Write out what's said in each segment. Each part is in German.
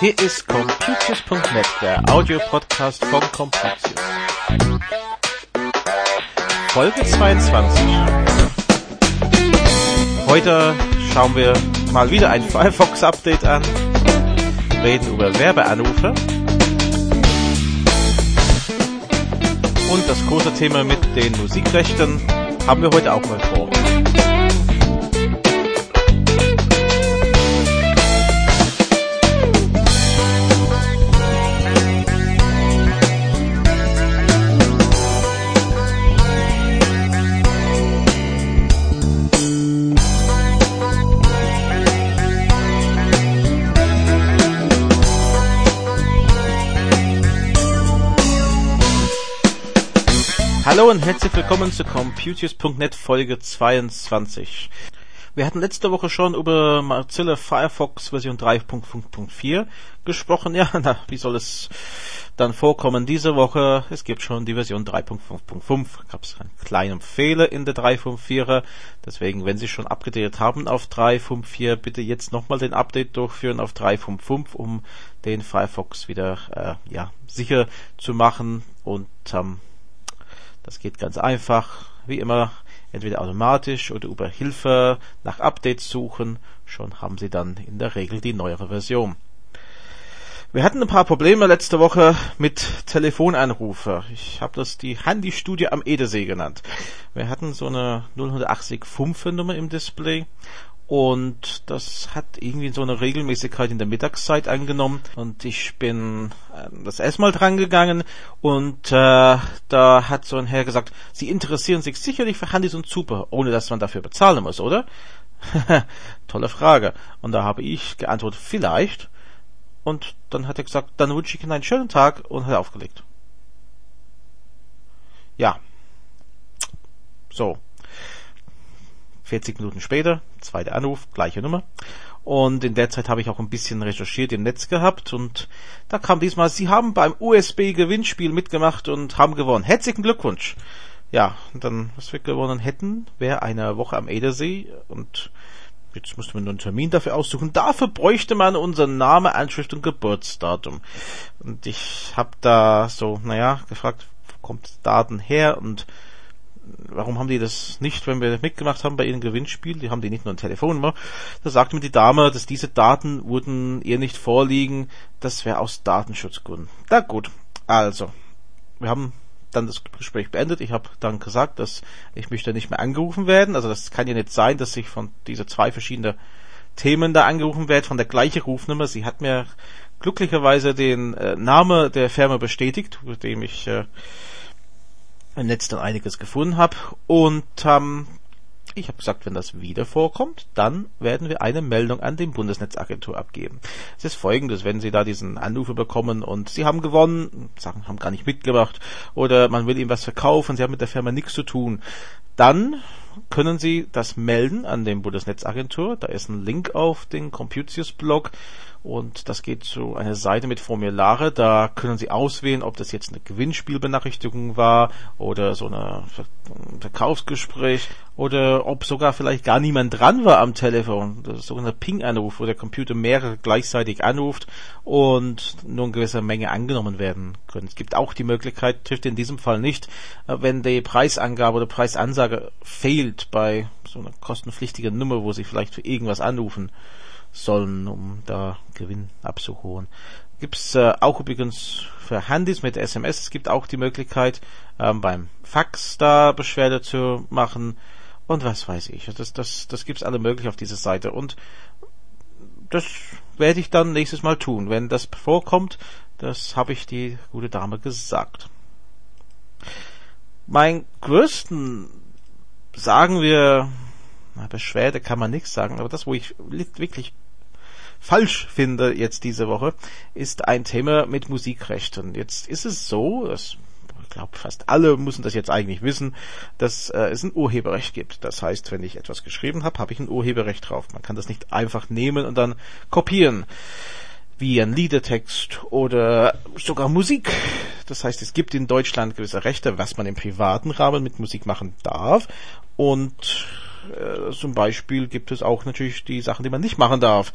Hier ist Computius.net, der Audiopodcast von Computius. Folge 22. Heute schauen wir mal wieder ein Firefox-Update an, reden über Werbeanrufe und das große Thema mit den Musikrechten haben wir heute auch mal vor. Hallo und herzlich willkommen zu Computius.net Folge 22. Wir hatten letzte Woche schon über Mozilla Firefox Version 3.5.4 gesprochen. Ja, na, wie soll es dann vorkommen diese Woche? Es gibt schon die Version 3.5.5. Gab es einen kleinen Fehler in der 3.5.4er. Deswegen, wenn Sie schon abgedatet haben auf 3.5.4, bitte jetzt nochmal den Update durchführen auf 3.5.5, um den Firefox wieder äh, ja, sicher zu machen und ähm, das geht ganz einfach, wie immer, entweder automatisch oder über Hilfe nach Updates suchen. Schon haben Sie dann in der Regel die neuere Version. Wir hatten ein paar Probleme letzte Woche mit Telefonanrufe. Ich habe das die Handystudie am Edersee genannt. Wir hatten so eine 080 Nummer im Display und das hat irgendwie so eine Regelmäßigkeit in der Mittagszeit angenommen und ich bin äh, das erstmal dran gegangen und äh, da hat so ein Herr gesagt, Sie interessieren sich sicherlich für Handys und Super, ohne dass man dafür bezahlen muss, oder? Tolle Frage. Und da habe ich geantwortet, vielleicht. Und dann hat er gesagt, dann wünsche ich Ihnen einen schönen Tag und hat aufgelegt. Ja. So. 40 Minuten später, zweiter Anruf, gleiche Nummer. Und in der Zeit habe ich auch ein bisschen recherchiert im Netz gehabt und da kam diesmal, Sie haben beim USB-Gewinnspiel mitgemacht und haben gewonnen. Herzlichen Glückwunsch. Ja, dann, was wir gewonnen hätten, wäre eine Woche am Edersee und jetzt musste man nur einen Termin dafür aussuchen. Dafür bräuchte man unseren Name, Anschrift und Geburtsdatum. Und ich habe da so, naja, gefragt, wo kommt Daten her und warum haben die das nicht, wenn wir mitgemacht haben bei ihrem Gewinnspiel, die haben die nicht nur ein Telefonnummer, da sagte mir die Dame, dass diese Daten würden ihr nicht vorliegen, das wäre aus Datenschutzgründen. Na gut, also, wir haben dann das Gespräch beendet. Ich habe dann gesagt, dass ich möchte nicht mehr angerufen werden. Also das kann ja nicht sein, dass ich von diese zwei verschiedenen Themen da angerufen werde, von der gleichen Rufnummer. Sie hat mir glücklicherweise den äh, Name der Firma bestätigt, mit dem ich äh, im Netz dann einiges gefunden habe. Und ähm, ich habe gesagt, wenn das wieder vorkommt, dann werden wir eine Meldung an die Bundesnetzagentur abgeben. Es ist folgendes, wenn Sie da diesen Anrufe bekommen und Sie haben gewonnen, sagen, haben gar nicht mitgemacht, oder man will Ihnen was verkaufen, Sie haben mit der Firma nichts zu tun, dann können Sie das melden an den Bundesnetzagentur. Da ist ein Link auf den Computius-Blog und das geht zu einer Seite mit Formulare. Da können Sie auswählen, ob das jetzt eine Gewinnspielbenachrichtigung war oder so eine ein Verkaufsgespräch oder ob sogar vielleicht gar niemand dran war am Telefon. Das ist sogenannter Ping-Anruf, wo der Computer mehrere gleichzeitig anruft und nur eine gewisse Menge angenommen werden können. Es gibt auch die Möglichkeit, trifft in diesem Fall nicht, wenn die Preisangabe oder Preisansage fehlt bei so einer kostenpflichtigen Nummer, wo Sie vielleicht für irgendwas anrufen sollen, um da Gewinn abzuholen. Gibt's äh, auch übrigens für Handys mit SMS. Es gibt auch die Möglichkeit, ähm, beim Fax da Beschwerde zu machen und was weiß ich. Das, das, das gibt's alle möglich auf dieser Seite und das werde ich dann nächstes Mal tun, wenn das vorkommt. Das habe ich die gute Dame gesagt. Mein größten, sagen wir, na, Beschwerde kann man nichts sagen, aber das, wo ich wirklich falsch finde jetzt diese Woche, ist ein Thema mit Musikrechten. Jetzt ist es so, dass ich glaube, fast alle müssen das jetzt eigentlich wissen, dass äh, es ein Urheberrecht gibt. Das heißt, wenn ich etwas geschrieben habe, habe ich ein Urheberrecht drauf. Man kann das nicht einfach nehmen und dann kopieren. Wie ein Liedertext oder sogar Musik. Das heißt, es gibt in Deutschland gewisse Rechte, was man im privaten Rahmen mit Musik machen darf. Und äh, zum Beispiel gibt es auch natürlich die Sachen, die man nicht machen darf.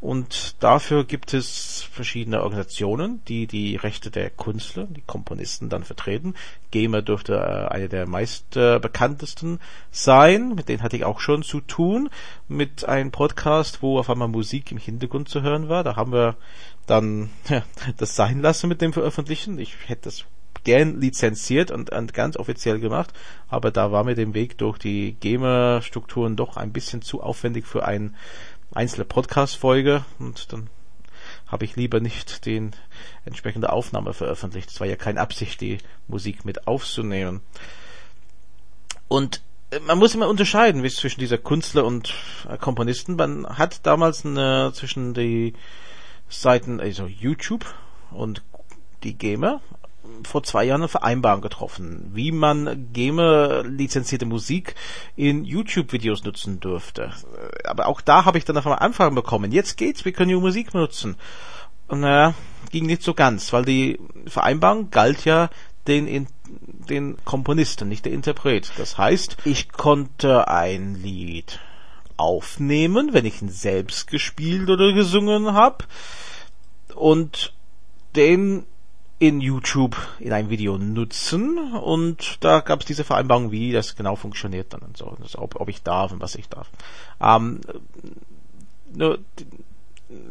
Und dafür gibt es verschiedene Organisationen, die die Rechte der Künstler, die Komponisten dann vertreten. GEMA dürfte äh, eine der meist äh, bekanntesten sein. Mit denen hatte ich auch schon zu tun. Mit einem Podcast, wo auf einmal Musik im Hintergrund zu hören war. Da haben wir dann ja, das sein lassen mit dem Veröffentlichen. Ich hätte das gern lizenziert und, und ganz offiziell gemacht, aber da war mir der Weg durch die GEMA-Strukturen doch ein bisschen zu aufwendig für eine einzelne Podcast-Folge und dann habe ich lieber nicht den entsprechende Aufnahme veröffentlicht. Es war ja keine Absicht, die Musik mit aufzunehmen. Und äh, man muss immer unterscheiden wie es zwischen dieser Künstler und äh, Komponisten. Man hat damals eine, zwischen die Seiten, also YouTube und die Gamer vor zwei Jahren eine Vereinbarung getroffen, wie man GEMA-lizenzierte Musik in YouTube-Videos nutzen dürfte. Aber auch da habe ich dann auf einmal Anfragen bekommen. Jetzt geht's, wir können die Musik nutzen. Und naja, ging nicht so ganz, weil die Vereinbarung galt ja den, den Komponisten, nicht der Interpret. Das heißt, ich konnte ein Lied aufnehmen, wenn ich ihn selbst gespielt oder gesungen habe und den in YouTube in einem Video nutzen und da gab es diese Vereinbarung, wie das genau funktioniert dann und so, also ob, ob ich darf und was ich darf. Ähm, nur,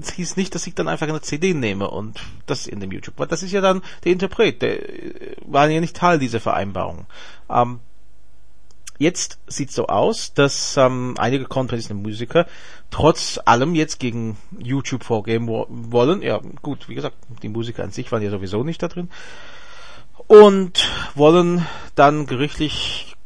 es hieß nicht, dass ich dann einfach eine CD nehme und das in dem YouTube, weil das ist ja dann der Interpret, der äh, war ja nicht Teil dieser Vereinbarung. Ähm, jetzt sieht so aus, dass ähm, einige und Musiker trotz allem jetzt gegen YouTube vorgehen wo wollen. Ja, gut, wie gesagt, die Musiker an sich waren ja sowieso nicht da drin. Und wollen dann gerichtlich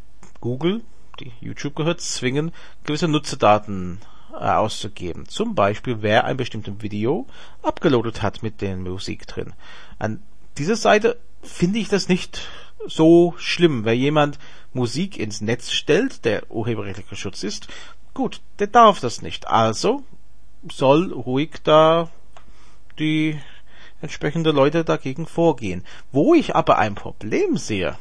Google, die YouTube gehört, zwingen, gewisse Nutzerdaten äh, auszugeben. Zum Beispiel, wer ein bestimmtes Video abgeloadet hat mit der Musik drin. An dieser Seite finde ich das nicht so schlimm. Wenn jemand Musik ins Netz stellt, der urheberrechtlicher Schutz ist, gut, der darf das nicht. Also soll ruhig da die entsprechende Leute dagegen vorgehen. Wo ich aber ein Problem sehe,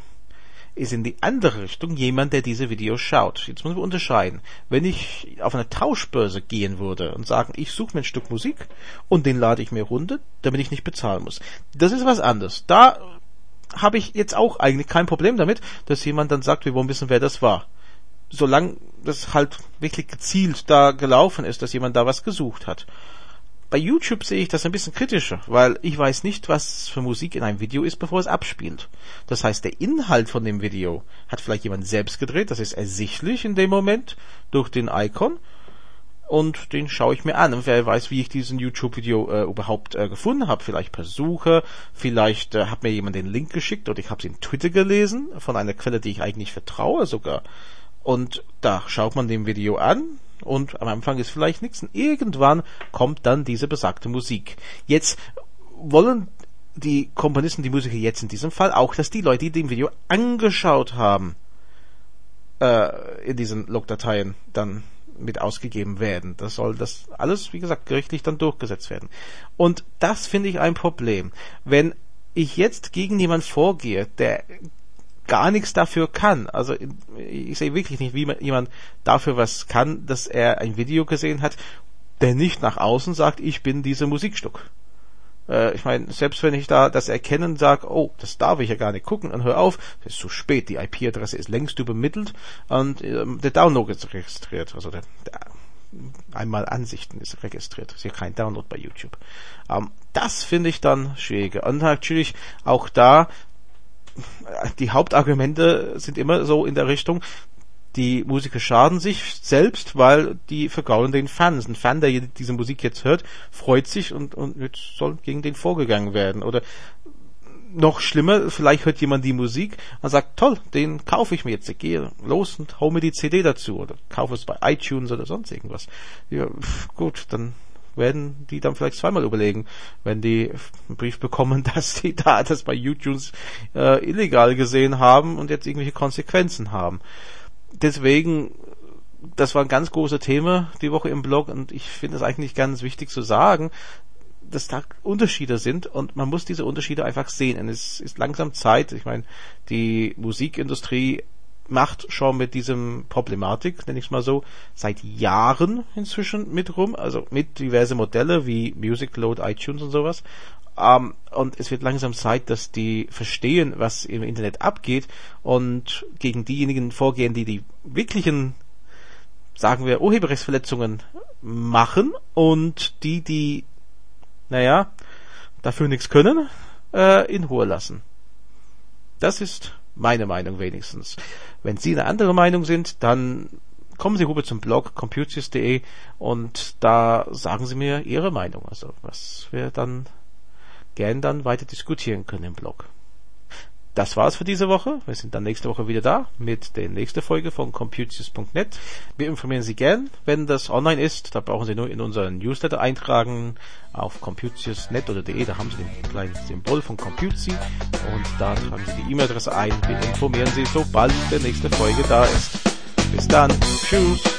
ist in die andere Richtung jemand, der diese Videos schaut. Jetzt müssen wir unterscheiden. Wenn ich auf eine Tauschbörse gehen würde und sagen, ich suche mir ein Stück Musik und den lade ich mir runter, damit ich nicht bezahlen muss. Das ist was anderes. Da habe ich jetzt auch eigentlich kein Problem damit, dass jemand dann sagt, wir wollen wissen, wer das war. Solange das halt wirklich gezielt da gelaufen ist, dass jemand da was gesucht hat. Bei YouTube sehe ich das ein bisschen kritischer, weil ich weiß nicht, was für Musik in einem Video ist, bevor es abspielt. Das heißt, der Inhalt von dem Video hat vielleicht jemand selbst gedreht, das ist ersichtlich in dem Moment durch den Icon und den schaue ich mir an. Und wer weiß, wie ich diesen YouTube-Video äh, überhaupt äh, gefunden habe. Vielleicht per Suche, vielleicht äh, hat mir jemand den Link geschickt oder ich habe es in Twitter gelesen, von einer Quelle, die ich eigentlich vertraue sogar. Und da schaut man dem Video an und am Anfang ist vielleicht nichts. Und irgendwann kommt dann diese besagte Musik. Jetzt wollen die Komponisten, die Musiker jetzt in diesem Fall auch, dass die Leute, die dem Video angeschaut haben, äh, in diesen Logdateien dann mit ausgegeben werden. Das soll das alles, wie gesagt, gerichtlich dann durchgesetzt werden. Und das finde ich ein Problem. Wenn ich jetzt gegen jemanden vorgehe, der gar nichts dafür kann. Also ich sehe wirklich nicht, wie jemand dafür was kann, dass er ein Video gesehen hat, der nicht nach außen sagt, ich bin diese Musikstück. Äh, ich meine, selbst wenn ich da das erkennen sage, oh, das darf ich ja gar nicht gucken und hör auf, es ist zu spät, die IP-Adresse ist längst übermittelt und ähm, der Download ist registriert, also der, der einmal Ansichten ist registriert. Ist ja kein Download bei YouTube. Ähm, das finde ich dann schwieriger. Und natürlich auch da, die Hauptargumente sind immer so in der Richtung, die Musiker schaden sich selbst, weil die vergaulen den Fans. Ein Fan, der diese Musik jetzt hört, freut sich und, und jetzt soll gegen den vorgegangen werden. Oder noch schlimmer, vielleicht hört jemand die Musik und sagt, toll, den kaufe ich mir jetzt. Ich gehe los und hau mir die CD dazu oder kaufe es bei iTunes oder sonst irgendwas. Ja, gut, dann werden die dann vielleicht zweimal überlegen, wenn die einen Brief bekommen, dass die da das bei YouTube äh, illegal gesehen haben und jetzt irgendwelche Konsequenzen haben deswegen, das war ein ganz großes Thema die Woche im Blog und ich finde es eigentlich ganz wichtig zu sagen, dass da Unterschiede sind und man muss diese Unterschiede einfach sehen. Und es ist langsam Zeit. Ich meine, die Musikindustrie macht schon mit diesem Problematik, nenne ich es mal so, seit Jahren inzwischen mit rum, also mit diverse Modelle wie Music Load, iTunes und sowas. Um, und es wird langsam Zeit, dass die verstehen, was im Internet abgeht und gegen diejenigen vorgehen, die die wirklichen, sagen wir, Urheberrechtsverletzungen machen und die, die, naja, dafür nichts können, äh, in Ruhe lassen. Das ist meine Meinung wenigstens. Wenn Sie eine andere Meinung sind, dann kommen Sie rüber zum Blog computers.de und da sagen Sie mir Ihre Meinung, also was wir dann gern dann weiter diskutieren können im Blog. Das war's für diese Woche. Wir sind dann nächste Woche wieder da mit der nächsten Folge von computers.net. Wir informieren Sie gern, wenn das online ist. Da brauchen Sie nur in unseren Newsletter eintragen auf computers.net oder de. Da haben Sie den kleinen Symbol von Computersy und da tragen Sie die E-Mail-Adresse ein. Wir informieren Sie, sobald die nächste Folge da ist. Bis dann. Tschüss.